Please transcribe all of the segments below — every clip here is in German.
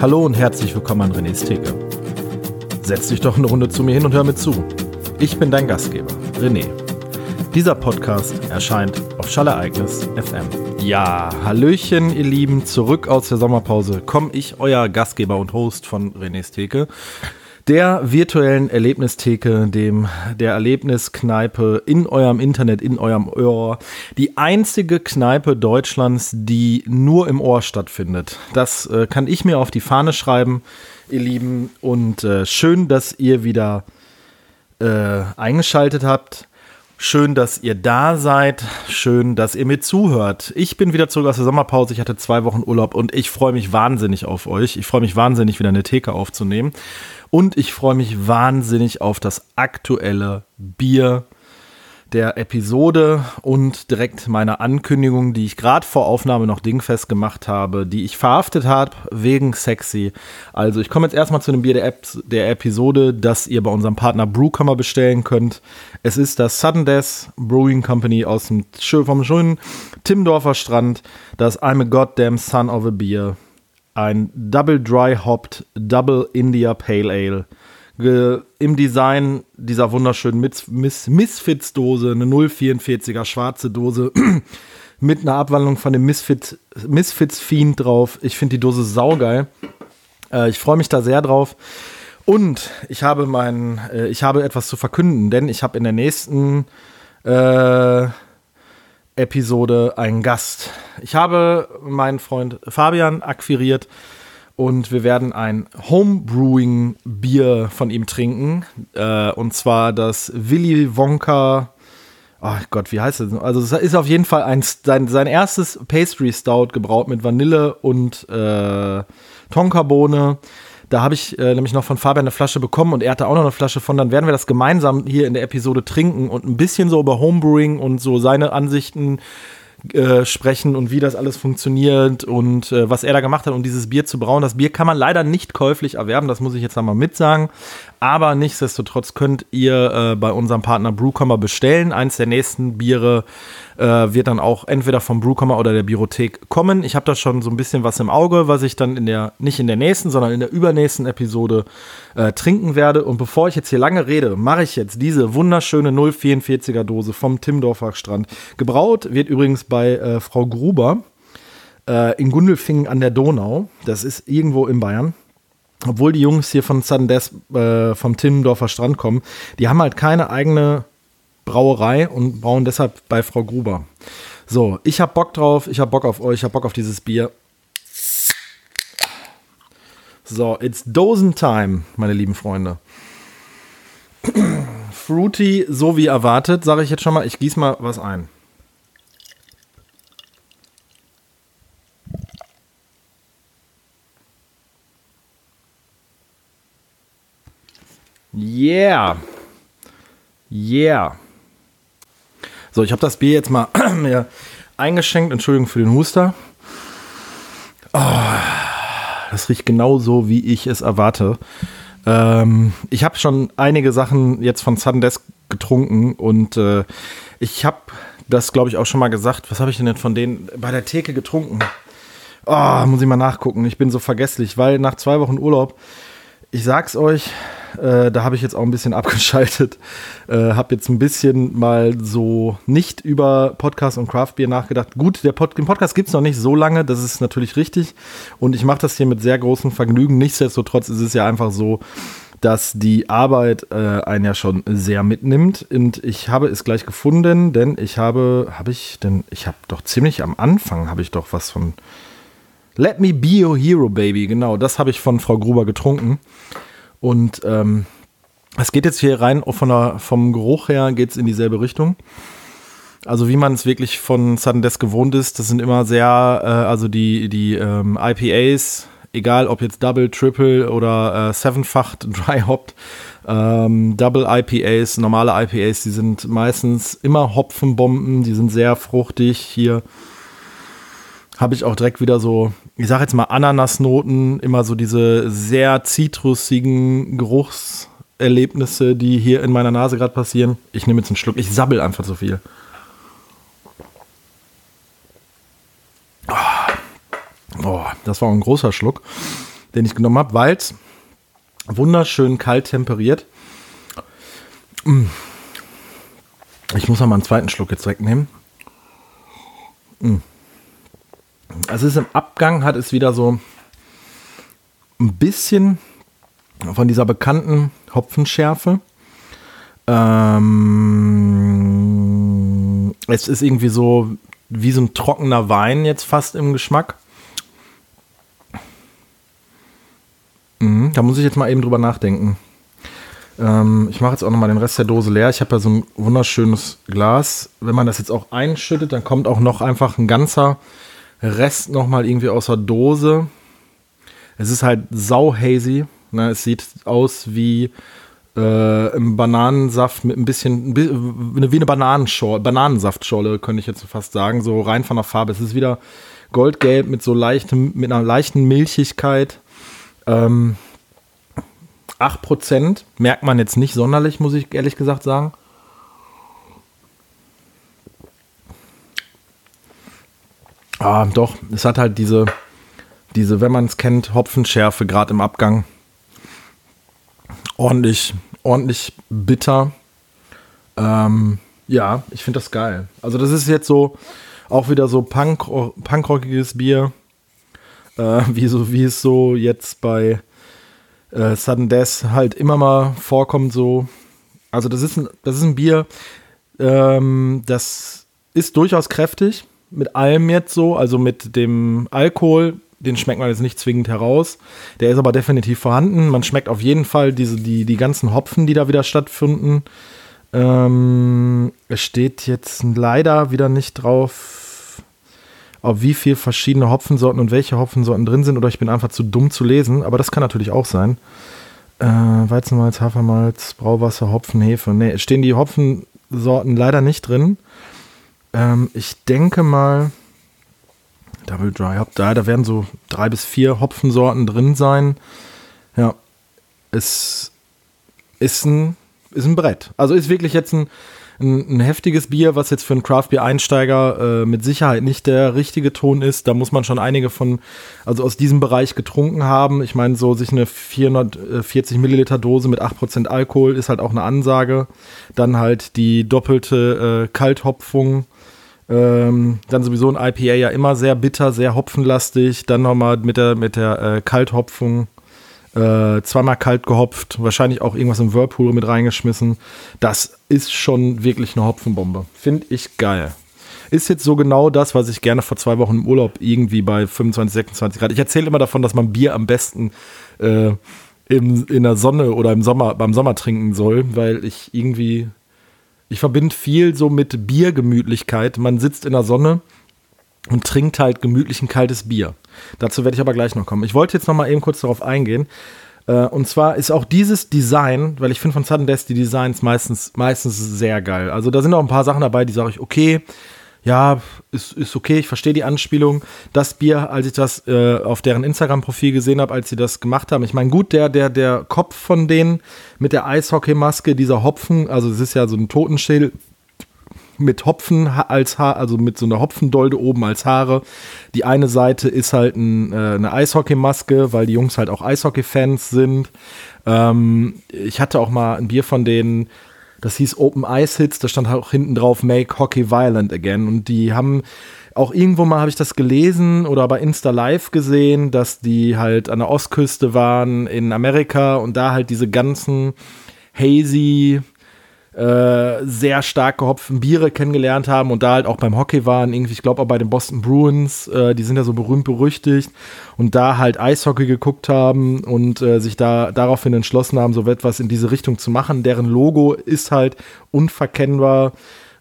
Hallo und herzlich willkommen an René's Theke. Setz dich doch eine Runde zu mir hin und hör mir zu. Ich bin dein Gastgeber, René. Dieser Podcast erscheint auf Schallereignis FM. Ja, Hallöchen, ihr Lieben, zurück aus der Sommerpause komme ich, euer Gastgeber und Host von René's Theke der virtuellen Erlebnistheke, dem der Erlebniskneipe in eurem Internet, in eurem Ohr. Die einzige Kneipe Deutschlands, die nur im Ohr stattfindet. Das äh, kann ich mir auf die Fahne schreiben, ihr Lieben. Und äh, schön, dass ihr wieder äh, eingeschaltet habt. Schön, dass ihr da seid. Schön, dass ihr mir zuhört. Ich bin wieder zurück aus der Sommerpause. Ich hatte zwei Wochen Urlaub und ich freue mich wahnsinnig auf euch. Ich freue mich wahnsinnig, wieder eine Theke aufzunehmen. Und ich freue mich wahnsinnig auf das aktuelle Bier der Episode und direkt meine Ankündigung, die ich gerade vor Aufnahme noch dingfest gemacht habe, die ich verhaftet habe wegen sexy. Also ich komme jetzt erstmal zu dem Bier der, Ep der Episode, das ihr bei unserem Partner Brewkammer bestellen könnt. Es ist das Sudden Death Brewing Company aus dem vom schönen Timdorfer Strand, das I'm a Goddamn Son of a Beer ein Double Dry Hopped Double India Pale Ale. Im Design dieser wunderschönen Mis Mis Misfits-Dose, eine 044er schwarze Dose mit einer Abwandlung von dem Misfit, Misfits Fiend drauf. Ich finde die Dose saugeil. Äh, ich freue mich da sehr drauf. Und ich habe mein, äh, ich habe etwas zu verkünden, denn ich habe in der nächsten äh, Episode einen Gast. Ich habe meinen Freund Fabian akquiriert und wir werden ein Homebrewing-Bier von ihm trinken. Äh, und zwar das Willy Wonka. Oh Gott, wie heißt es? Also, es ist auf jeden Fall ein, sein, sein erstes Pastry Stout gebraut mit Vanille und äh, Tonkabohne. Da habe ich äh, nämlich noch von Fabian eine Flasche bekommen und er hatte auch noch eine Flasche von. Dann werden wir das gemeinsam hier in der Episode trinken und ein bisschen so über Homebrewing und so seine Ansichten äh, sprechen und wie das alles funktioniert und äh, was er da gemacht hat, um dieses Bier zu brauen. Das Bier kann man leider nicht käuflich erwerben, das muss ich jetzt einmal mitsagen. Aber nichtsdestotrotz könnt ihr äh, bei unserem Partner Brewcomer bestellen. Eins der nächsten Biere äh, wird dann auch entweder vom Brewcomer oder der Biothek kommen. Ich habe da schon so ein bisschen was im Auge, was ich dann in der, nicht in der nächsten, sondern in der übernächsten Episode äh, trinken werde. Und bevor ich jetzt hier lange rede, mache ich jetzt diese wunderschöne 044er Dose vom Timdorfer Strand. Gebraut wird übrigens bei äh, Frau Gruber äh, in Gundelfingen an der Donau. Das ist irgendwo in Bayern obwohl die Jungs hier von Sudden Death äh, vom Timmendorfer Strand kommen, die haben halt keine eigene Brauerei und brauen deshalb bei Frau Gruber. So, ich hab Bock drauf, ich hab Bock auf euch, ich hab Bock auf dieses Bier. So, it's Dosen Time, meine lieben Freunde. Fruity, so wie erwartet, sage ich jetzt schon mal. Ich gieße mal was ein. Yeah. Yeah. So, ich habe das Bier jetzt mal mir eingeschenkt. Entschuldigung für den Huster. Oh, das riecht genau so, wie ich es erwarte. Ähm, ich habe schon einige Sachen jetzt von Death getrunken und äh, ich habe das, glaube ich, auch schon mal gesagt. Was habe ich denn, denn von denen bei der Theke getrunken? Oh, muss ich mal nachgucken. Ich bin so vergesslich, weil nach zwei Wochen Urlaub, ich sag's euch, äh, da habe ich jetzt auch ein bisschen abgeschaltet. Äh, habe jetzt ein bisschen mal so nicht über Podcast und Craft Beer nachgedacht. Gut, der Pod den Podcast gibt es noch nicht so lange, das ist natürlich richtig. Und ich mache das hier mit sehr großem Vergnügen. Nichtsdestotrotz ist es ja einfach so, dass die Arbeit äh, einen ja schon sehr mitnimmt. Und ich habe es gleich gefunden, denn ich habe, habe ich, denn ich habe doch ziemlich am Anfang habe ich doch was von Let Me Be Your Hero, Baby. Genau, das habe ich von Frau Gruber getrunken. Und ähm, es geht jetzt hier rein, von der, vom Geruch her geht es in dieselbe Richtung. Also wie man es wirklich von Sudden Death gewohnt ist, das sind immer sehr, äh, also die, die ähm, IPAs, egal ob jetzt Double, Triple oder äh, Sevenfach Dry Hopped, ähm, Double IPAs, normale IPAs, die sind meistens immer Hopfenbomben, die sind sehr fruchtig. Hier habe ich auch direkt wieder so, ich sage jetzt mal Ananasnoten, immer so diese sehr zitrusigen Geruchserlebnisse, die hier in meiner Nase gerade passieren. Ich nehme jetzt einen Schluck, ich sabbel einfach so viel. Oh, das war ein großer Schluck. den ich genommen habe, weil es wunderschön kalt temperiert. Mm. Ich muss noch mal einen zweiten Schluck jetzt wegnehmen. Mm. Also es ist im Abgang, hat es wieder so ein bisschen von dieser bekannten Hopfenschärfe. Ähm, es ist irgendwie so wie so ein trockener Wein jetzt fast im Geschmack. Mhm, da muss ich jetzt mal eben drüber nachdenken. Ähm, ich mache jetzt auch noch mal den Rest der Dose leer. Ich habe ja so ein wunderschönes Glas. Wenn man das jetzt auch einschüttet, dann kommt auch noch einfach ein ganzer Rest noch mal irgendwie aus der Dose. Es ist halt sau hazy. Ne? Es sieht aus wie äh, im Bananensaft mit ein bisschen, wie eine Bananenschorle, Bananensaftschorle, könnte ich jetzt fast sagen, so rein von der Farbe. Es ist wieder goldgelb mit so leichtem, mit einer leichten Milchigkeit. Ähm, 8% merkt man jetzt nicht sonderlich, muss ich ehrlich gesagt sagen. Ah, doch, es hat halt diese, diese, wenn man es kennt, Hopfenschärfe gerade im Abgang. Ordentlich, ordentlich bitter. Ähm, ja, ich finde das geil. Also das ist jetzt so auch wieder so Punk, punkrockiges Bier, äh, wie, so, wie es so jetzt bei äh, Sudden Death halt immer mal vorkommt. So. Also das ist ein, das ist ein Bier, ähm, das ist durchaus kräftig, mit allem jetzt so, also mit dem Alkohol, den schmeckt man jetzt nicht zwingend heraus. Der ist aber definitiv vorhanden. Man schmeckt auf jeden Fall diese, die, die ganzen Hopfen, die da wieder stattfinden. Ähm, es steht jetzt leider wieder nicht drauf, auf wie viele verschiedene Hopfensorten und welche Hopfensorten drin sind, oder ich bin einfach zu dumm zu lesen, aber das kann natürlich auch sein. Äh, Weizenmalz, Hafermalz, Brauwasser, Hopfen, Hefe. Ne, stehen die Hopfensorten leider nicht drin. Ähm, ich denke mal, Double Dry Hop, da, da werden so drei bis vier Hopfensorten drin sein. Ja, es ist ein, ist ein Brett. Also ist wirklich jetzt ein, ein, ein heftiges Bier, was jetzt für einen Craft Beer Einsteiger äh, mit Sicherheit nicht der richtige Ton ist. Da muss man schon einige von, also aus diesem Bereich getrunken haben. Ich meine, so sich eine 440 Milliliter Dose mit 8% Alkohol ist halt auch eine Ansage. Dann halt die doppelte äh, Kalthopfung ähm, dann sowieso ein IPA ja immer sehr bitter, sehr hopfenlastig. Dann nochmal mit der, mit der äh, Kalthopfung. Äh, zweimal kalt gehopft, wahrscheinlich auch irgendwas im Whirlpool mit reingeschmissen. Das ist schon wirklich eine Hopfenbombe. Finde ich geil. Ist jetzt so genau das, was ich gerne vor zwei Wochen im Urlaub irgendwie bei 25, 26 Grad. Ich erzähle immer davon, dass man Bier am besten äh, im, in der Sonne oder im Sommer, beim Sommer trinken soll, weil ich irgendwie ich verbinde viel so mit Biergemütlichkeit. Man sitzt in der Sonne und trinkt halt gemütlich ein kaltes Bier. Dazu werde ich aber gleich noch kommen. Ich wollte jetzt noch mal eben kurz darauf eingehen. Äh, und zwar ist auch dieses Design, weil ich finde von Sudden Death die Designs meistens, meistens sehr geil. Also da sind auch ein paar Sachen dabei, die sage ich, okay, ja, ist, ist okay, ich verstehe die Anspielung. Das Bier, als ich das äh, auf deren Instagram-Profil gesehen habe, als sie das gemacht haben, ich meine, gut, der, der, der Kopf von denen mit der Eishockeymaske, dieser Hopfen, also es ist ja so ein Totenschild mit Hopfen als Haar, also mit so einer Hopfendolde oben als Haare. Die eine Seite ist halt ein, äh, eine Eishockeymaske, weil die Jungs halt auch Eishockey-Fans sind. Ähm, ich hatte auch mal ein Bier von denen, das hieß Open Ice Hits, da stand auch hinten drauf Make Hockey Violent Again. Und die haben auch irgendwo mal habe ich das gelesen oder bei Insta Live gesehen, dass die halt an der Ostküste waren in Amerika und da halt diese ganzen hazy äh, sehr stark gehopften Biere kennengelernt haben und da halt auch beim Hockey waren, irgendwie, ich glaube auch bei den Boston Bruins, äh, die sind ja so berühmt berüchtigt und da halt Eishockey geguckt haben und äh, sich da daraufhin entschlossen haben, so etwas in diese Richtung zu machen. Deren Logo ist halt unverkennbar.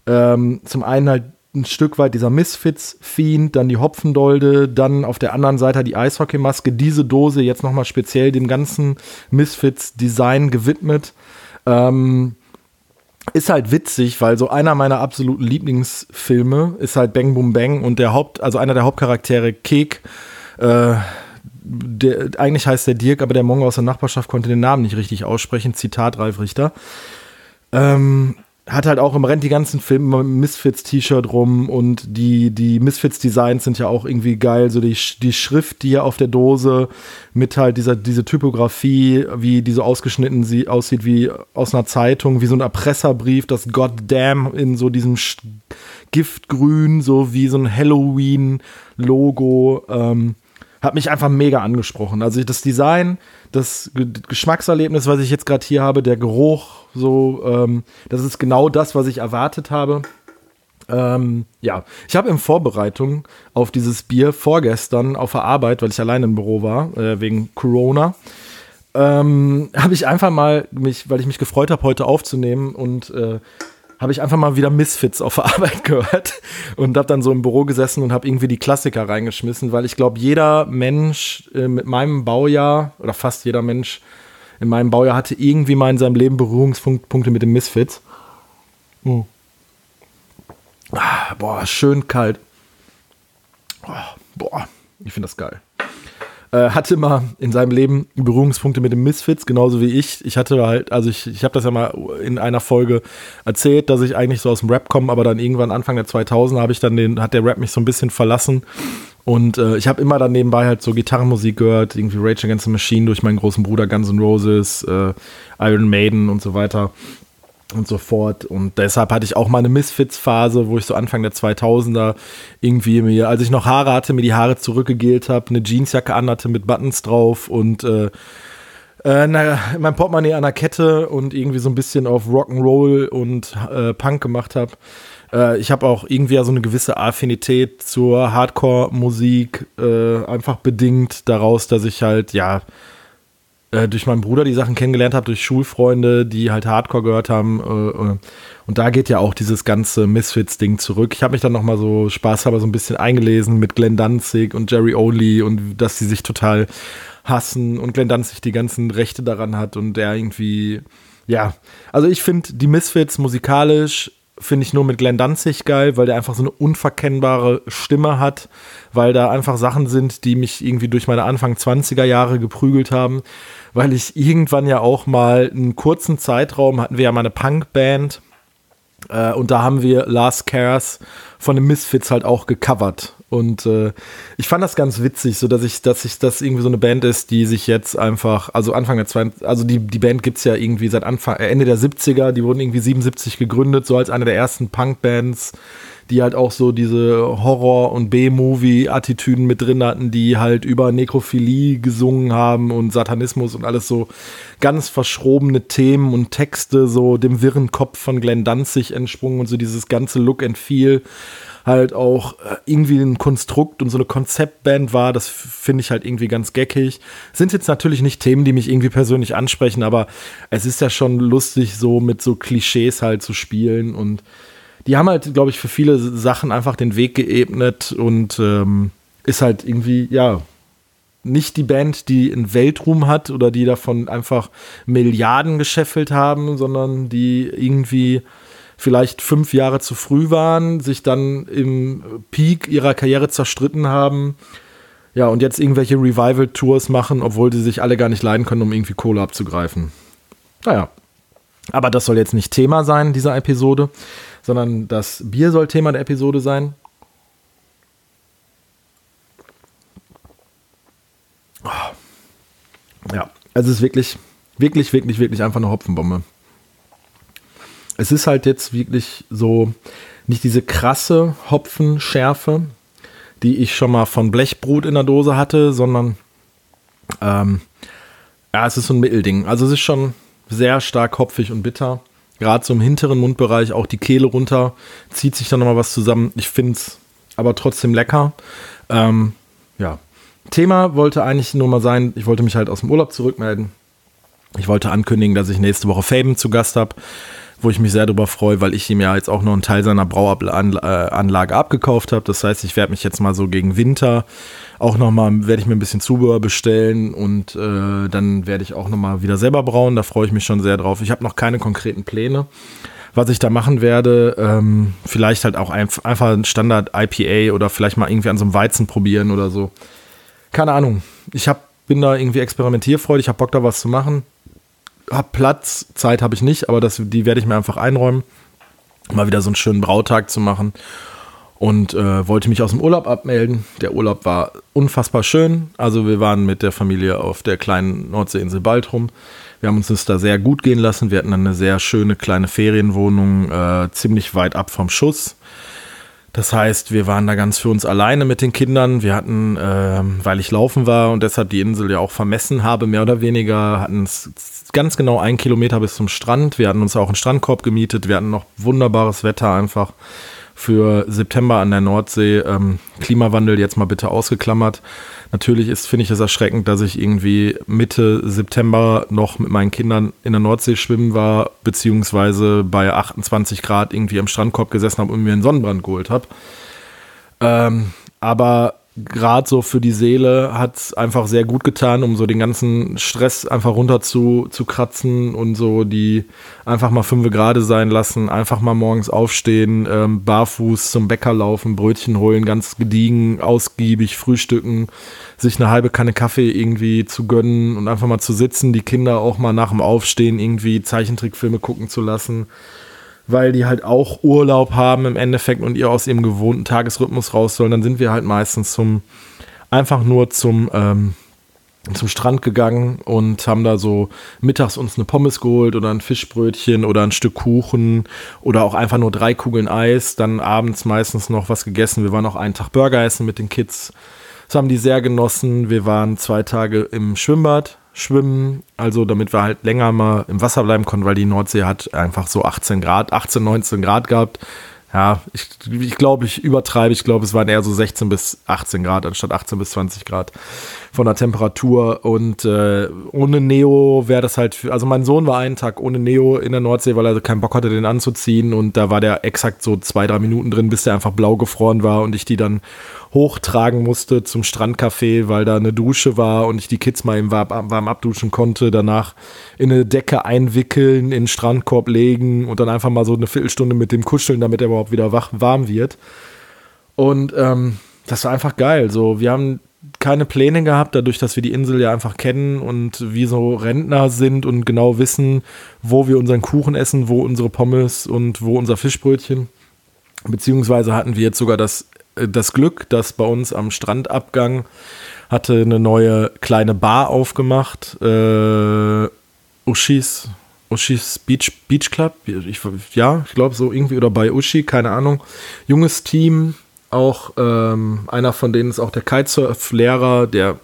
Ähm, zum einen halt ein Stück weit dieser Misfits-Fiend, dann die Hopfendolde, dann auf der anderen Seite die Eishockeymaske, diese Dose jetzt nochmal speziell dem ganzen Misfits-Design gewidmet. Ähm, ist halt witzig, weil so einer meiner absoluten Lieblingsfilme ist halt Bang Boom Bang und der Haupt, also einer der Hauptcharaktere, Kek, äh, der, eigentlich heißt der Dirk, aber der Mongo aus der Nachbarschaft konnte den Namen nicht richtig aussprechen. Zitat Ralf Richter. Ähm, hat halt auch im Rent die ganzen Filme Misfits-T-Shirt rum und die, die Misfits-Designs sind ja auch irgendwie geil. So die, die Schrift, die hier auf der Dose mit halt dieser, diese Typografie, wie die so ausgeschnitten sie aussieht wie aus einer Zeitung, wie so ein Erpresserbrief, das Goddamn in so diesem Giftgrün, so wie so ein Halloween-Logo. Ähm, hat mich einfach mega angesprochen. Also das Design, das Geschmackserlebnis, was ich jetzt gerade hier habe, der Geruch, so, ähm, das ist genau das, was ich erwartet habe. Ähm, ja, ich habe in Vorbereitung auf dieses Bier vorgestern auf der Arbeit, weil ich allein im Büro war, äh, wegen Corona, ähm, habe ich einfach mal mich, weil ich mich gefreut habe, heute aufzunehmen und äh, habe ich einfach mal wieder Misfits auf der Arbeit gehört und habe dann so im Büro gesessen und habe irgendwie die Klassiker reingeschmissen, weil ich glaube, jeder Mensch äh, mit meinem Baujahr oder fast jeder Mensch in meinem Baujahr hatte irgendwie mal in seinem Leben Berührungspunkte mit den Misfits. Mhm. Ah, boah, schön kalt. Oh, boah, ich finde das geil äh, hatte mal in seinem Leben Berührungspunkte mit den Misfits, genauso wie ich. Ich hatte halt, also ich, ich habe das ja mal in einer Folge erzählt, dass ich eigentlich so aus dem Rap komme, aber dann irgendwann Anfang der 2000er habe ich dann den, hat der Rap mich so ein bisschen verlassen. Und äh, ich habe immer dann nebenbei halt so Gitarrenmusik gehört, irgendwie Rage Against the Machine durch meinen großen Bruder Guns N' Roses, äh, Iron Maiden und so weiter und so fort. Und deshalb hatte ich auch mal eine Misfits-Phase, wo ich so Anfang der 2000er irgendwie mir, als ich noch Haare hatte, mir die Haare zurückgegelt habe, eine Jeansjacke anhatte mit Buttons drauf und äh, äh, mein Portemonnaie an der Kette und irgendwie so ein bisschen auf Rock'n'Roll und äh, Punk gemacht habe. Äh, ich habe auch irgendwie so eine gewisse Affinität zur Hardcore-Musik, äh, einfach bedingt daraus, dass ich halt, ja, äh, durch meinen Bruder die Sachen kennengelernt habe, durch Schulfreunde, die halt Hardcore gehört haben. Äh, äh und da geht ja auch dieses ganze Misfits-Ding zurück. Ich habe mich dann nochmal so spaßhalber so ein bisschen eingelesen mit Glenn Danzig und Jerry Only und dass sie sich total hassen und Glenn Danzig die ganzen Rechte daran hat und der irgendwie, ja, also ich finde die Misfits musikalisch finde ich nur mit Glenn Danzig geil, weil der einfach so eine unverkennbare Stimme hat, weil da einfach Sachen sind, die mich irgendwie durch meine Anfang 20er Jahre geprügelt haben, weil ich irgendwann ja auch mal einen kurzen Zeitraum hatten wir ja mal eine Punkband äh, und da haben wir Last Cares von den Misfits halt auch gecovert. Und äh, ich fand das ganz witzig, so dass ich, dass ich das irgendwie so eine Band ist, die sich jetzt einfach, also Anfang der 20, also die, die Band gibt es ja irgendwie seit Anfang, äh, Ende der 70er, die wurden irgendwie 77 gegründet, so als eine der ersten Punk-Bands, die halt auch so diese Horror- und B-Movie-Attitüden mit drin hatten, die halt über Nekrophilie gesungen haben und Satanismus und alles so ganz verschrobene Themen und Texte, so dem wirren Kopf von Glenn Danzig entsprungen und so dieses ganze Look and Feel halt auch äh, irgendwie ein Konstrukt und so eine Konzeptband war. Das finde ich halt irgendwie ganz geckig. Sind jetzt natürlich nicht Themen, die mich irgendwie persönlich ansprechen, aber es ist ja schon lustig, so mit so Klischees halt zu spielen und die haben halt, glaube ich, für viele Sachen einfach den Weg geebnet und ähm, ist halt irgendwie, ja, nicht die Band, die einen Weltruhm hat oder die davon einfach Milliarden gescheffelt haben, sondern die irgendwie vielleicht fünf Jahre zu früh waren, sich dann im Peak ihrer Karriere zerstritten haben. Ja, und jetzt irgendwelche Revival-Tours machen, obwohl sie sich alle gar nicht leiden können, um irgendwie Kohle abzugreifen. Naja. Aber das soll jetzt nicht Thema sein, dieser Episode, sondern das Bier soll Thema der Episode sein. Ja, also es ist wirklich, wirklich, wirklich, wirklich einfach eine Hopfenbombe es ist halt jetzt wirklich so nicht diese krasse Hopfenschärfe, die ich schon mal von Blechbrot in der Dose hatte, sondern ähm, ja, es ist so ein Mittelding. Also es ist schon sehr stark hopfig und bitter. Gerade so im hinteren Mundbereich auch die Kehle runter, zieht sich dann nochmal was zusammen. Ich finde es aber trotzdem lecker. Ähm, ja. Thema wollte eigentlich nur mal sein, ich wollte mich halt aus dem Urlaub zurückmelden. Ich wollte ankündigen, dass ich nächste Woche Faben zu Gast habe wo ich mich sehr darüber freue, weil ich ihm ja jetzt auch noch einen Teil seiner Brauanlage abgekauft habe. Das heißt, ich werde mich jetzt mal so gegen Winter auch nochmal, werde ich mir ein bisschen Zubehör bestellen und äh, dann werde ich auch nochmal wieder selber brauen. Da freue ich mich schon sehr drauf. Ich habe noch keine konkreten Pläne. Was ich da machen werde, ähm, vielleicht halt auch ein, einfach ein Standard IPA oder vielleicht mal irgendwie an so einem Weizen probieren oder so. Keine Ahnung. Ich hab, bin da irgendwie experimentierfreudig, ich habe Bock da was zu machen habe Platz, Zeit habe ich nicht, aber das, die werde ich mir einfach einräumen. mal wieder so einen schönen Brautag zu machen und äh, wollte mich aus dem Urlaub abmelden. Der Urlaub war unfassbar schön. Also wir waren mit der Familie auf der kleinen Nordseeinsel Baltrum. Wir haben uns das da sehr gut gehen lassen. Wir hatten eine sehr schöne kleine Ferienwohnung, äh, ziemlich weit ab vom Schuss. Das heißt, wir waren da ganz für uns alleine mit den Kindern. Wir hatten, äh, weil ich laufen war und deshalb die Insel ja auch vermessen habe, mehr oder weniger, hatten es ganz genau einen Kilometer bis zum Strand. Wir hatten uns auch einen Strandkorb gemietet. Wir hatten noch wunderbares Wetter einfach für September an der Nordsee. Ähm, Klimawandel jetzt mal bitte ausgeklammert. Natürlich ist, finde ich es erschreckend, dass ich irgendwie Mitte September noch mit meinen Kindern in der Nordsee schwimmen war, beziehungsweise bei 28 Grad irgendwie am Strandkorb gesessen habe und mir einen Sonnenbrand geholt habe. Ähm, aber gerade so für die Seele hat es einfach sehr gut getan, um so den ganzen Stress einfach runter zu, zu kratzen und so die einfach mal fünf Grade sein lassen, einfach mal morgens aufstehen, ähm, barfuß zum Bäcker laufen, Brötchen holen, ganz gediegen, ausgiebig frühstücken, sich eine halbe Kanne Kaffee irgendwie zu gönnen und einfach mal zu sitzen, die Kinder auch mal nach dem Aufstehen irgendwie Zeichentrickfilme gucken zu lassen weil die halt auch Urlaub haben im Endeffekt und ihr aus ihrem gewohnten Tagesrhythmus raus sollen, dann sind wir halt meistens zum, einfach nur zum, ähm, zum Strand gegangen und haben da so mittags uns eine Pommes geholt oder ein Fischbrötchen oder ein Stück Kuchen oder auch einfach nur drei Kugeln Eis, dann abends meistens noch was gegessen. Wir waren auch einen Tag Burger essen mit den Kids. Das haben die sehr genossen. Wir waren zwei Tage im Schwimmbad, schwimmen, also damit wir halt länger mal im Wasser bleiben konnten, weil die Nordsee hat einfach so 18 Grad, 18, 19 Grad gehabt. Ja, ich, ich glaube, ich übertreibe. Ich glaube, es waren eher so 16 bis 18 Grad anstatt 18 bis 20 Grad von der Temperatur. Und äh, ohne Neo wäre das halt, für, also mein Sohn war einen Tag ohne Neo in der Nordsee, weil er keinen Bock hatte, den anzuziehen. Und da war der exakt so zwei, drei Minuten drin, bis der einfach blau gefroren war und ich die dann hochtragen musste zum Strandcafé, weil da eine Dusche war und ich die Kids mal im warm, abduschen konnte. Danach in eine Decke einwickeln, in den Strandkorb legen und dann einfach mal so eine Viertelstunde mit dem kuscheln, damit er überhaupt wieder wach, warm wird. Und ähm, das war einfach geil. So, wir haben keine Pläne gehabt, dadurch, dass wir die Insel ja einfach kennen und wie so Rentner sind und genau wissen, wo wir unseren Kuchen essen, wo unsere Pommes und wo unser Fischbrötchen. Beziehungsweise hatten wir jetzt sogar das das Glück, dass bei uns am Strandabgang hatte eine neue kleine Bar aufgemacht. Äh, Ushis, Ushis Beach, Beach Club. Ich, ja, ich glaube so irgendwie oder bei Ushi, keine Ahnung. Junges Team, auch ähm, einer von denen ist auch der Kitesurf-Lehrer, der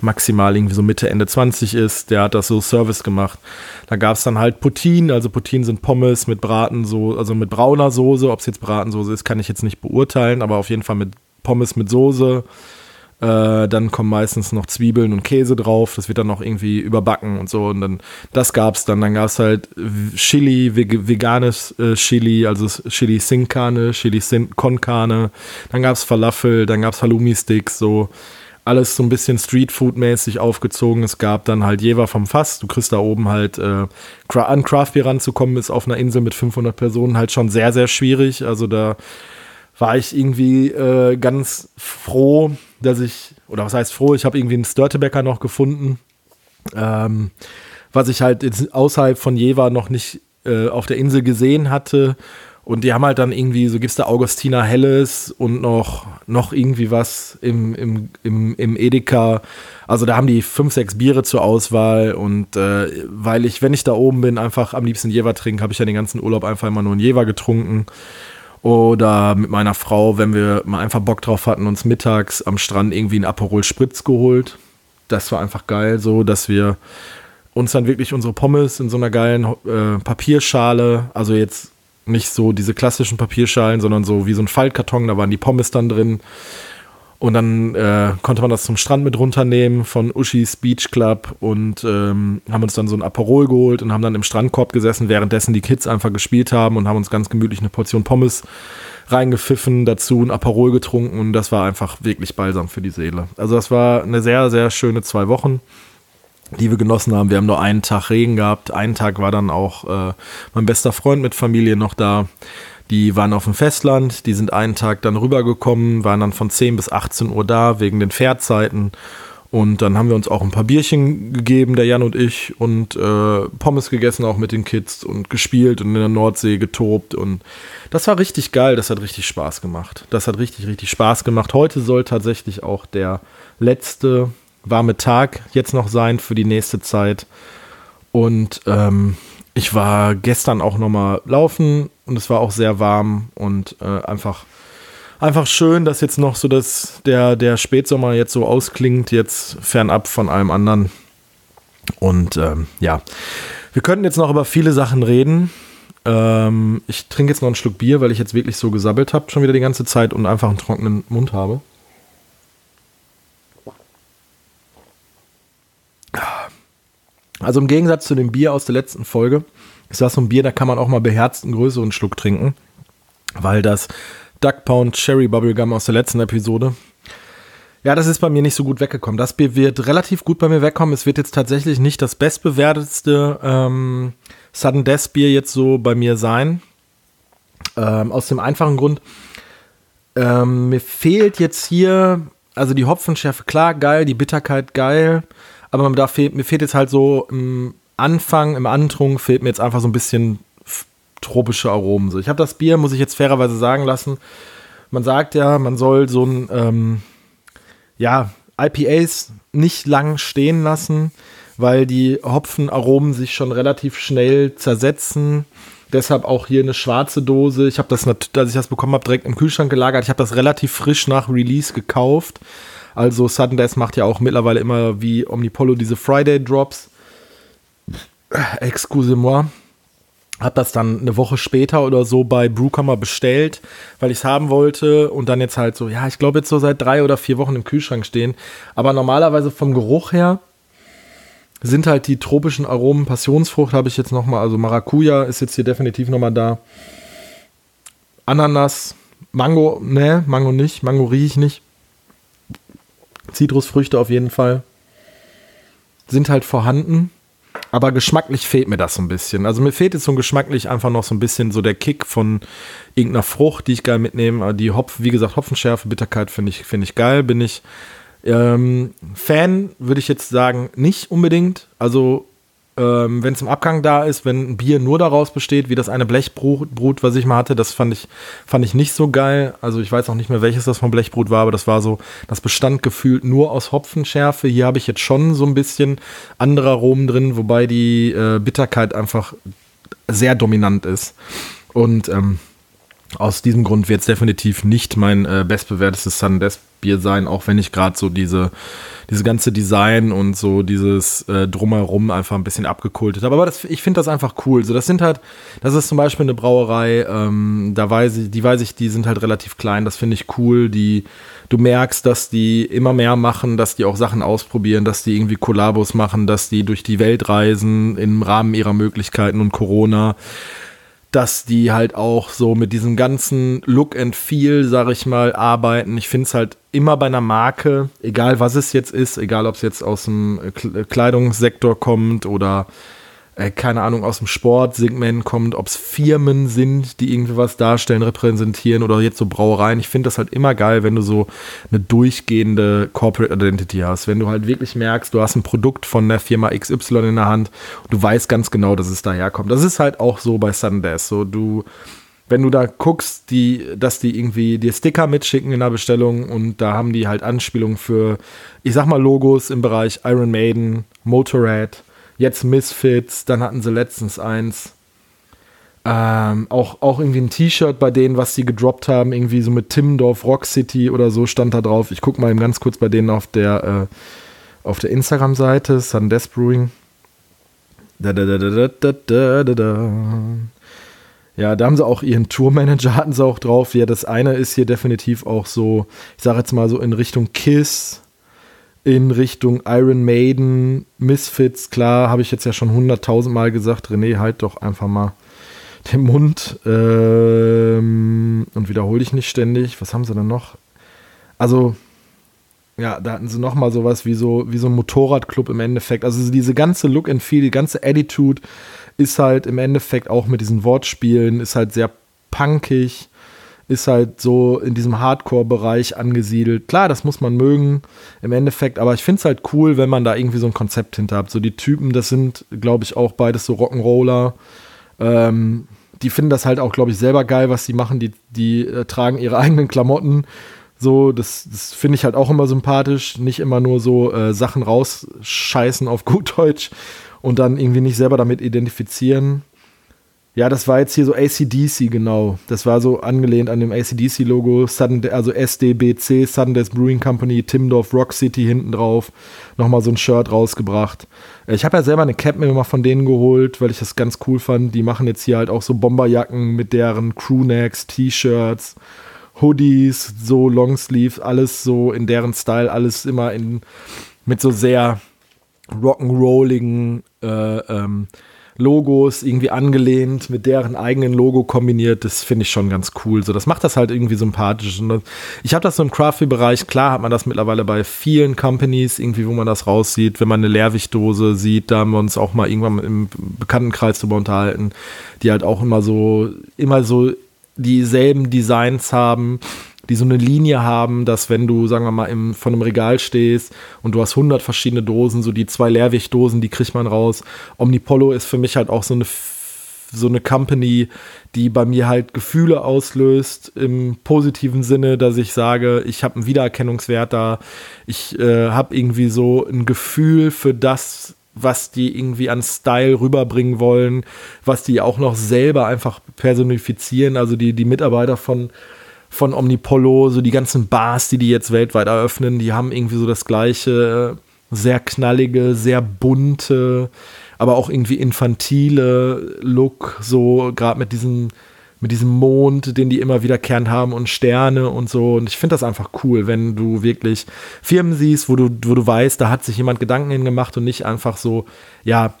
maximal irgendwie so Mitte, Ende 20 ist, der hat das so Service gemacht. Da gab es dann halt Poutine, also Poutine sind Pommes mit Braten, so, also mit brauner Soße. Ob es jetzt Bratensoße ist, kann ich jetzt nicht beurteilen, aber auf jeden Fall mit Pommes mit Soße. Äh, dann kommen meistens noch Zwiebeln und Käse drauf. Das wird dann noch irgendwie überbacken und so. Und dann, das gab's dann. Dann gab es halt Chili, veganes äh, Chili, also Chili Sin Carne, Chili Sin Con Carne. Dann gab es Falafel, dann gab es Halloumi-Sticks, so alles so ein bisschen Streetfood-mäßig aufgezogen. Es gab dann halt Jever vom Fass. Du kriegst da oben halt, äh, an Craftbeer ranzukommen, ist auf einer Insel mit 500 Personen halt schon sehr, sehr schwierig. Also da war ich irgendwie äh, ganz froh, dass ich, oder was heißt froh, ich habe irgendwie einen Störtebecker noch gefunden, ähm, was ich halt außerhalb von Jever noch nicht äh, auf der Insel gesehen hatte und die haben halt dann irgendwie, so gibt es da Augustina Helles und noch, noch irgendwie was im, im, im, im Edeka. Also da haben die fünf, sechs Biere zur Auswahl. Und äh, weil ich, wenn ich da oben bin, einfach am liebsten Jever trinke, habe ich ja den ganzen Urlaub einfach immer nur einen Jever getrunken. Oder mit meiner Frau, wenn wir mal einfach Bock drauf hatten, uns mittags am Strand irgendwie einen Aperol Spritz geholt. Das war einfach geil, so dass wir uns dann wirklich unsere Pommes in so einer geilen äh, Papierschale, also jetzt nicht so diese klassischen Papierschalen, sondern so wie so ein Faltkarton, da waren die Pommes dann drin. Und dann äh, konnte man das zum Strand mit runternehmen von Uschis Beach Club und ähm, haben uns dann so ein Aperol geholt und haben dann im Strandkorb gesessen, währenddessen die Kids einfach gespielt haben und haben uns ganz gemütlich eine Portion Pommes reingepfiffen, dazu ein Aperol getrunken und das war einfach wirklich balsam für die Seele. Also das war eine sehr, sehr schöne zwei Wochen die wir genossen haben. Wir haben nur einen Tag Regen gehabt. Einen Tag war dann auch äh, mein bester Freund mit Familie noch da. Die waren auf dem Festland, die sind einen Tag dann rübergekommen, waren dann von 10 bis 18 Uhr da wegen den Fährzeiten. Und dann haben wir uns auch ein paar Bierchen gegeben, der Jan und ich, und äh, Pommes gegessen, auch mit den Kids und gespielt und in der Nordsee getobt. Und das war richtig geil, das hat richtig Spaß gemacht. Das hat richtig, richtig Spaß gemacht. Heute soll tatsächlich auch der letzte warme Tag jetzt noch sein für die nächste Zeit. Und ähm, ich war gestern auch nochmal laufen und es war auch sehr warm und äh, einfach einfach schön, dass jetzt noch so das, der, der Spätsommer jetzt so ausklingt, jetzt fernab von allem anderen. Und ähm, ja, wir könnten jetzt noch über viele Sachen reden. Ähm, ich trinke jetzt noch einen Schluck Bier, weil ich jetzt wirklich so gesabbelt habe, schon wieder die ganze Zeit und einfach einen trockenen Mund habe. Also im Gegensatz zu dem Bier aus der letzten Folge ist das so ein Bier, da kann man auch mal beherzt einen größeren Schluck trinken, weil das Duck Pound Cherry Bubblegum aus der letzten Episode. Ja, das ist bei mir nicht so gut weggekommen. Das Bier wird relativ gut bei mir wegkommen. Es wird jetzt tatsächlich nicht das bestbewertetste ähm, Sudden Death Bier jetzt so bei mir sein. Ähm, aus dem einfachen Grund, ähm, mir fehlt jetzt hier, also die Hopfenschärfe, klar, geil, die Bitterkeit, geil. Aber da fehlt, mir fehlt jetzt halt so im Anfang, im Antrunk, fehlt mir jetzt einfach so ein bisschen tropische Aromen. So, ich habe das Bier, muss ich jetzt fairerweise sagen lassen. Man sagt ja, man soll so ein, ähm, ja, IPAs nicht lang stehen lassen, weil die Hopfenaromen sich schon relativ schnell zersetzen. Deshalb auch hier eine schwarze Dose. Ich habe das, als ich das bekommen habe, direkt im Kühlschrank gelagert. Ich habe das relativ frisch nach Release gekauft. Also Sudden Death macht ja auch mittlerweile immer wie Omnipollo diese Friday Drops. Excusez-moi habe das dann eine Woche später oder so bei Brewcomer bestellt, weil ich es haben wollte und dann jetzt halt so, ja, ich glaube jetzt so seit drei oder vier Wochen im Kühlschrank stehen. Aber normalerweise vom Geruch her sind halt die tropischen Aromen, Passionsfrucht habe ich jetzt nochmal, also Maracuja ist jetzt hier definitiv nochmal da. Ananas, Mango, ne, Mango nicht, Mango rieche ich nicht. Zitrusfrüchte auf jeden Fall sind halt vorhanden. Aber geschmacklich fehlt mir das so ein bisschen. Also mir fehlt jetzt so geschmacklich einfach noch so ein bisschen so der Kick von irgendeiner Frucht, die ich geil mitnehme. Die Hopf, wie gesagt, Hopfenschärfe, Bitterkeit finde ich, finde ich geil. Bin ich ähm, Fan, würde ich jetzt sagen, nicht unbedingt. Also ähm, wenn es im Abgang da ist, wenn ein Bier nur daraus besteht, wie das eine Blechbrut, was ich mal hatte, das fand ich, fand ich nicht so geil. Also ich weiß auch nicht mehr, welches das von Blechbrut war, aber das war so, das bestand gefühlt nur aus Hopfenschärfe. Hier habe ich jetzt schon so ein bisschen andere Aromen drin, wobei die äh, Bitterkeit einfach sehr dominant ist. Und ähm, aus diesem Grund wird es definitiv nicht mein äh, bestbewertetes Sundesk Bier sein, auch wenn ich gerade so diese, diese ganze Design und so dieses äh, Drumherum einfach ein bisschen abgekultet habe. Aber das, ich finde das einfach cool. So, das sind halt, das ist zum Beispiel eine Brauerei, ähm, da weiß ich, die weiß ich, die sind halt relativ klein, das finde ich cool. Die, du merkst, dass die immer mehr machen, dass die auch Sachen ausprobieren, dass die irgendwie Kollabos machen, dass die durch die Welt reisen im Rahmen ihrer Möglichkeiten und Corona dass die halt auch so mit diesem ganzen Look and Feel, sag ich mal, arbeiten. Ich finde es halt immer bei einer Marke, egal was es jetzt ist, egal ob es jetzt aus dem Kleidungssektor kommt oder äh, keine Ahnung, aus dem Sportsegment kommt, ob es Firmen sind, die irgendwie was darstellen, repräsentieren oder jetzt so Brauereien. Ich finde das halt immer geil, wenn du so eine durchgehende Corporate Identity hast. Wenn du halt wirklich merkst, du hast ein Produkt von der Firma XY in der Hand und du weißt ganz genau, dass es daherkommt. Das ist halt auch so bei Sundays. So, du wenn du da guckst, die, dass die irgendwie dir Sticker mitschicken in der Bestellung und da haben die halt Anspielungen für, ich sag mal, Logos im Bereich Iron Maiden, Motorrad, Jetzt Misfits, dann hatten sie letztens eins. Ähm, auch, auch irgendwie ein T-Shirt bei denen, was sie gedroppt haben, irgendwie so mit Timmendorf Rock City oder so stand da drauf. Ich gucke mal eben ganz kurz bei denen auf der, äh, der Instagram-Seite, Sundesk Brewing. Da, da, da, da, da, da, da, da. Ja, da haben sie auch ihren Tourmanager, hatten sie auch drauf. Ja, das eine ist hier definitiv auch so, ich sage jetzt mal so in Richtung Kiss, in Richtung Iron Maiden, Misfits, klar, habe ich jetzt ja schon hunderttausend Mal gesagt, René, halt doch einfach mal den Mund ähm, und wiederhole dich nicht ständig. Was haben sie denn noch? Also, ja, da hatten sie noch mal sowas wie so, wie so ein Motorradclub im Endeffekt. Also diese ganze Look and Feel, die ganze Attitude ist halt im Endeffekt auch mit diesen Wortspielen, ist halt sehr punkig, ist halt so in diesem Hardcore-Bereich angesiedelt. Klar, das muss man mögen im Endeffekt, aber ich finde es halt cool, wenn man da irgendwie so ein Konzept hinter hat. So die Typen, das sind, glaube ich, auch beides so Rock'n'Roller. Ähm, die finden das halt auch, glaube ich, selber geil, was sie machen. Die, die äh, tragen ihre eigenen Klamotten. So, das, das finde ich halt auch immer sympathisch. Nicht immer nur so äh, Sachen rausscheißen auf gut Deutsch und dann irgendwie nicht selber damit identifizieren. Ja, das war jetzt hier so ACDC, genau. Das war so angelehnt an dem ACDC-Logo, also SDBC, Death Brewing Company, Timdorf Rock City hinten drauf. Nochmal so ein Shirt rausgebracht. Ich habe ja selber eine Cap mir mal von denen geholt, weil ich das ganz cool fand. Die machen jetzt hier halt auch so Bomberjacken mit deren Crewnecks, T-Shirts, Hoodies, so Longsleeves, alles so in deren Style, alles immer in, mit so sehr rock'n'rolligen, äh, ähm, Logos irgendwie angelehnt, mit deren eigenen Logo kombiniert. Das finde ich schon ganz cool. So, das macht das halt irgendwie sympathisch. Und ich habe das so im Crafty-Bereich, klar hat man das mittlerweile bei vielen Companies, irgendwie, wo man das raussieht. Wenn man eine Leerwichtdose sieht, da haben wir uns auch mal irgendwann im Bekanntenkreis drüber unterhalten, die halt auch immer so, immer so dieselben Designs haben die so eine Linie haben, dass wenn du, sagen wir mal, im, von einem Regal stehst und du hast 100 verschiedene Dosen, so die zwei Leerwichtdosen, die kriegt man raus. Omnipollo ist für mich halt auch so eine so eine Company, die bei mir halt Gefühle auslöst im positiven Sinne, dass ich sage, ich habe einen Wiedererkennungswert da, ich äh, habe irgendwie so ein Gefühl für das, was die irgendwie an Style rüberbringen wollen, was die auch noch selber einfach personifizieren. Also die, die Mitarbeiter von von Omnipollo, so die ganzen Bars, die die jetzt weltweit eröffnen, die haben irgendwie so das gleiche, sehr knallige, sehr bunte, aber auch irgendwie infantile Look, so gerade mit diesem mit diesem Mond, den die immer wiederkehrend haben und Sterne und so. Und ich finde das einfach cool, wenn du wirklich Firmen siehst, wo du, wo du weißt, da hat sich jemand Gedanken hingemacht und nicht einfach so, ja,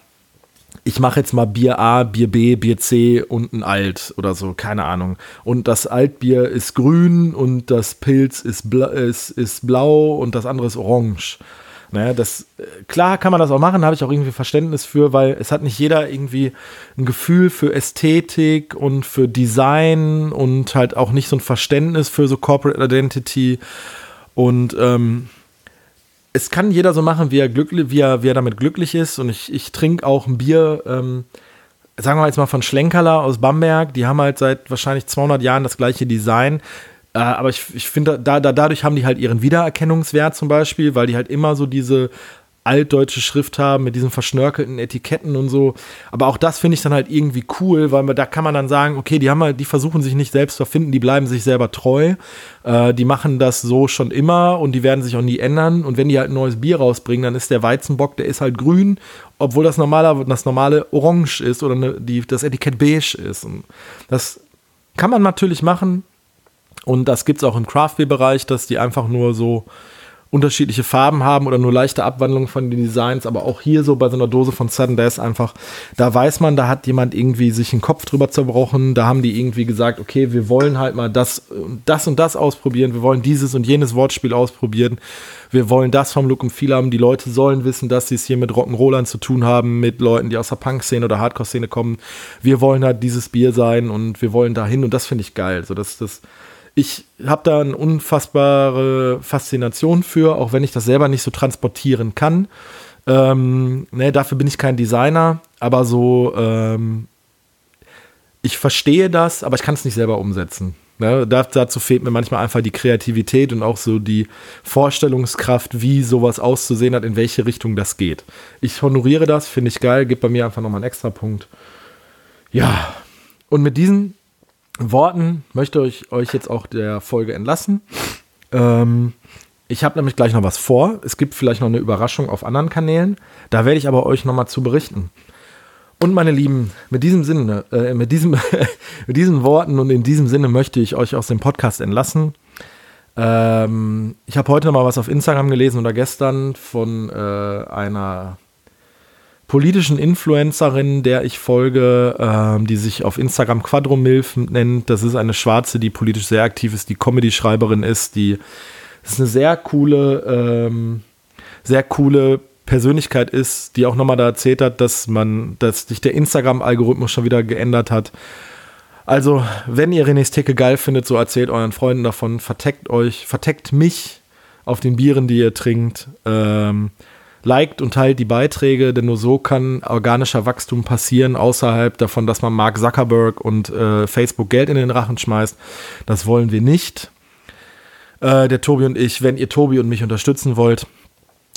ich mache jetzt mal Bier A, Bier B, Bier C und ein Alt oder so, keine Ahnung. Und das Altbier ist grün und das Pilz ist, bla ist, ist blau und das andere ist orange. Naja, das, äh, klar kann man das auch machen, habe ich auch irgendwie Verständnis für, weil es hat nicht jeder irgendwie ein Gefühl für Ästhetik und für Design und halt auch nicht so ein Verständnis für so Corporate Identity. Und ähm, es kann jeder so machen, wie er, glücklich, wie er, wie er damit glücklich ist. Und ich, ich trinke auch ein Bier, ähm, sagen wir jetzt mal von Schlenkerler aus Bamberg. Die haben halt seit wahrscheinlich 200 Jahren das gleiche Design. Äh, aber ich, ich finde, da, da, dadurch haben die halt ihren Wiedererkennungswert zum Beispiel, weil die halt immer so diese altdeutsche Schrift haben mit diesen verschnörkelten Etiketten und so. Aber auch das finde ich dann halt irgendwie cool, weil man, da kann man dann sagen, okay, die haben halt, die versuchen sich nicht selbst zu erfinden, die bleiben sich selber treu. Äh, die machen das so schon immer und die werden sich auch nie ändern. Und wenn die halt ein neues Bier rausbringen, dann ist der Weizenbock, der ist halt grün, obwohl das normale, das normale Orange ist oder ne, die, das Etikett beige ist. Und das kann man natürlich machen. Und das gibt es auch im Craft-Beer-Bereich, dass die einfach nur so unterschiedliche Farben haben oder nur leichte Abwandlungen von den Designs, aber auch hier so bei so einer Dose von Sudden Death einfach, da weiß man, da hat jemand irgendwie sich einen Kopf drüber zerbrochen, da haben die irgendwie gesagt, okay, wir wollen halt mal das, das und das ausprobieren, wir wollen dieses und jenes Wortspiel ausprobieren, wir wollen das vom Look und Feel haben, die Leute sollen wissen, dass sie es hier mit Rock'n'Rollern zu tun haben, mit Leuten, die aus der Punk-Szene oder Hardcore-Szene kommen, wir wollen halt dieses Bier sein und wir wollen dahin und das finde ich geil, so das, das ich habe da eine unfassbare Faszination für, auch wenn ich das selber nicht so transportieren kann. Ähm, ne, dafür bin ich kein Designer, aber so, ähm, ich verstehe das, aber ich kann es nicht selber umsetzen. Ne, dazu fehlt mir manchmal einfach die Kreativität und auch so die Vorstellungskraft, wie sowas auszusehen hat, in welche Richtung das geht. Ich honoriere das, finde ich geil, gibt bei mir einfach nochmal einen extra Punkt. Ja, und mit diesen Worten möchte ich euch jetzt auch der Folge entlassen. Ähm, ich habe nämlich gleich noch was vor. Es gibt vielleicht noch eine Überraschung auf anderen Kanälen. Da werde ich aber euch nochmal zu berichten. Und meine Lieben, mit diesem Sinne, äh, mit, diesem, mit diesen Worten und in diesem Sinne möchte ich euch aus dem Podcast entlassen. Ähm, ich habe heute noch mal was auf Instagram gelesen oder gestern von äh, einer politischen Influencerin, der ich folge, ähm, die sich auf Instagram Quadromilf nennt. Das ist eine Schwarze, die politisch sehr aktiv ist, die Comedy-Schreiberin ist, die ist eine sehr coole, ähm, sehr coole Persönlichkeit ist, die auch nochmal da erzählt hat, dass man, dass sich der Instagram-Algorithmus schon wieder geändert hat. Also, wenn ihr René's Theke geil findet, so erzählt euren Freunden davon, verteckt euch, verteckt mich auf den Bieren, die ihr trinkt. Ähm, liked und teilt die Beiträge, denn nur so kann organischer Wachstum passieren, außerhalb davon, dass man Mark Zuckerberg und äh, Facebook Geld in den Rachen schmeißt. Das wollen wir nicht. Äh, der Tobi und ich, wenn ihr Tobi und mich unterstützen wollt,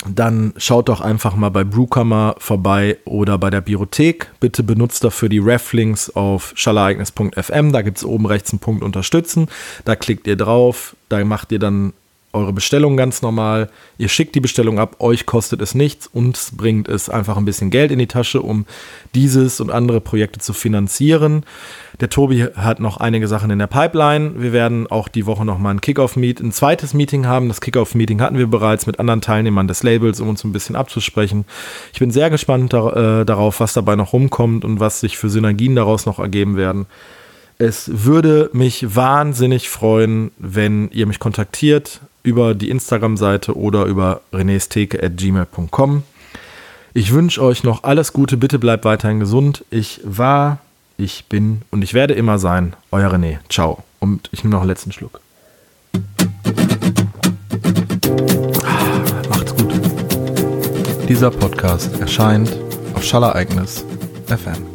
dann schaut doch einfach mal bei Brewkammer vorbei oder bei der Biothek. Bitte benutzt dafür die Reflinks auf schallereignis.fm. Da gibt es oben rechts einen Punkt Unterstützen. Da klickt ihr drauf, da macht ihr dann eure Bestellung ganz normal. Ihr schickt die Bestellung ab, euch kostet es nichts, uns bringt es einfach ein bisschen Geld in die Tasche, um dieses und andere Projekte zu finanzieren. Der Tobi hat noch einige Sachen in der Pipeline. Wir werden auch die Woche noch mal ein Kickoff-Meet, ein zweites Meeting haben. Das Kickoff-Meeting hatten wir bereits mit anderen Teilnehmern des Labels, um uns ein bisschen abzusprechen. Ich bin sehr gespannt dar äh, darauf, was dabei noch rumkommt und was sich für Synergien daraus noch ergeben werden. Es würde mich wahnsinnig freuen, wenn ihr mich kontaktiert über die Instagram-Seite oder über renesteke.gmail.com. Ich wünsche euch noch alles Gute, bitte bleibt weiterhin gesund. Ich war, ich bin und ich werde immer sein, euer René. Ciao. Und ich nehme noch einen letzten Schluck. Ah, macht's gut. Dieser Podcast erscheint auf Schallereignis FM.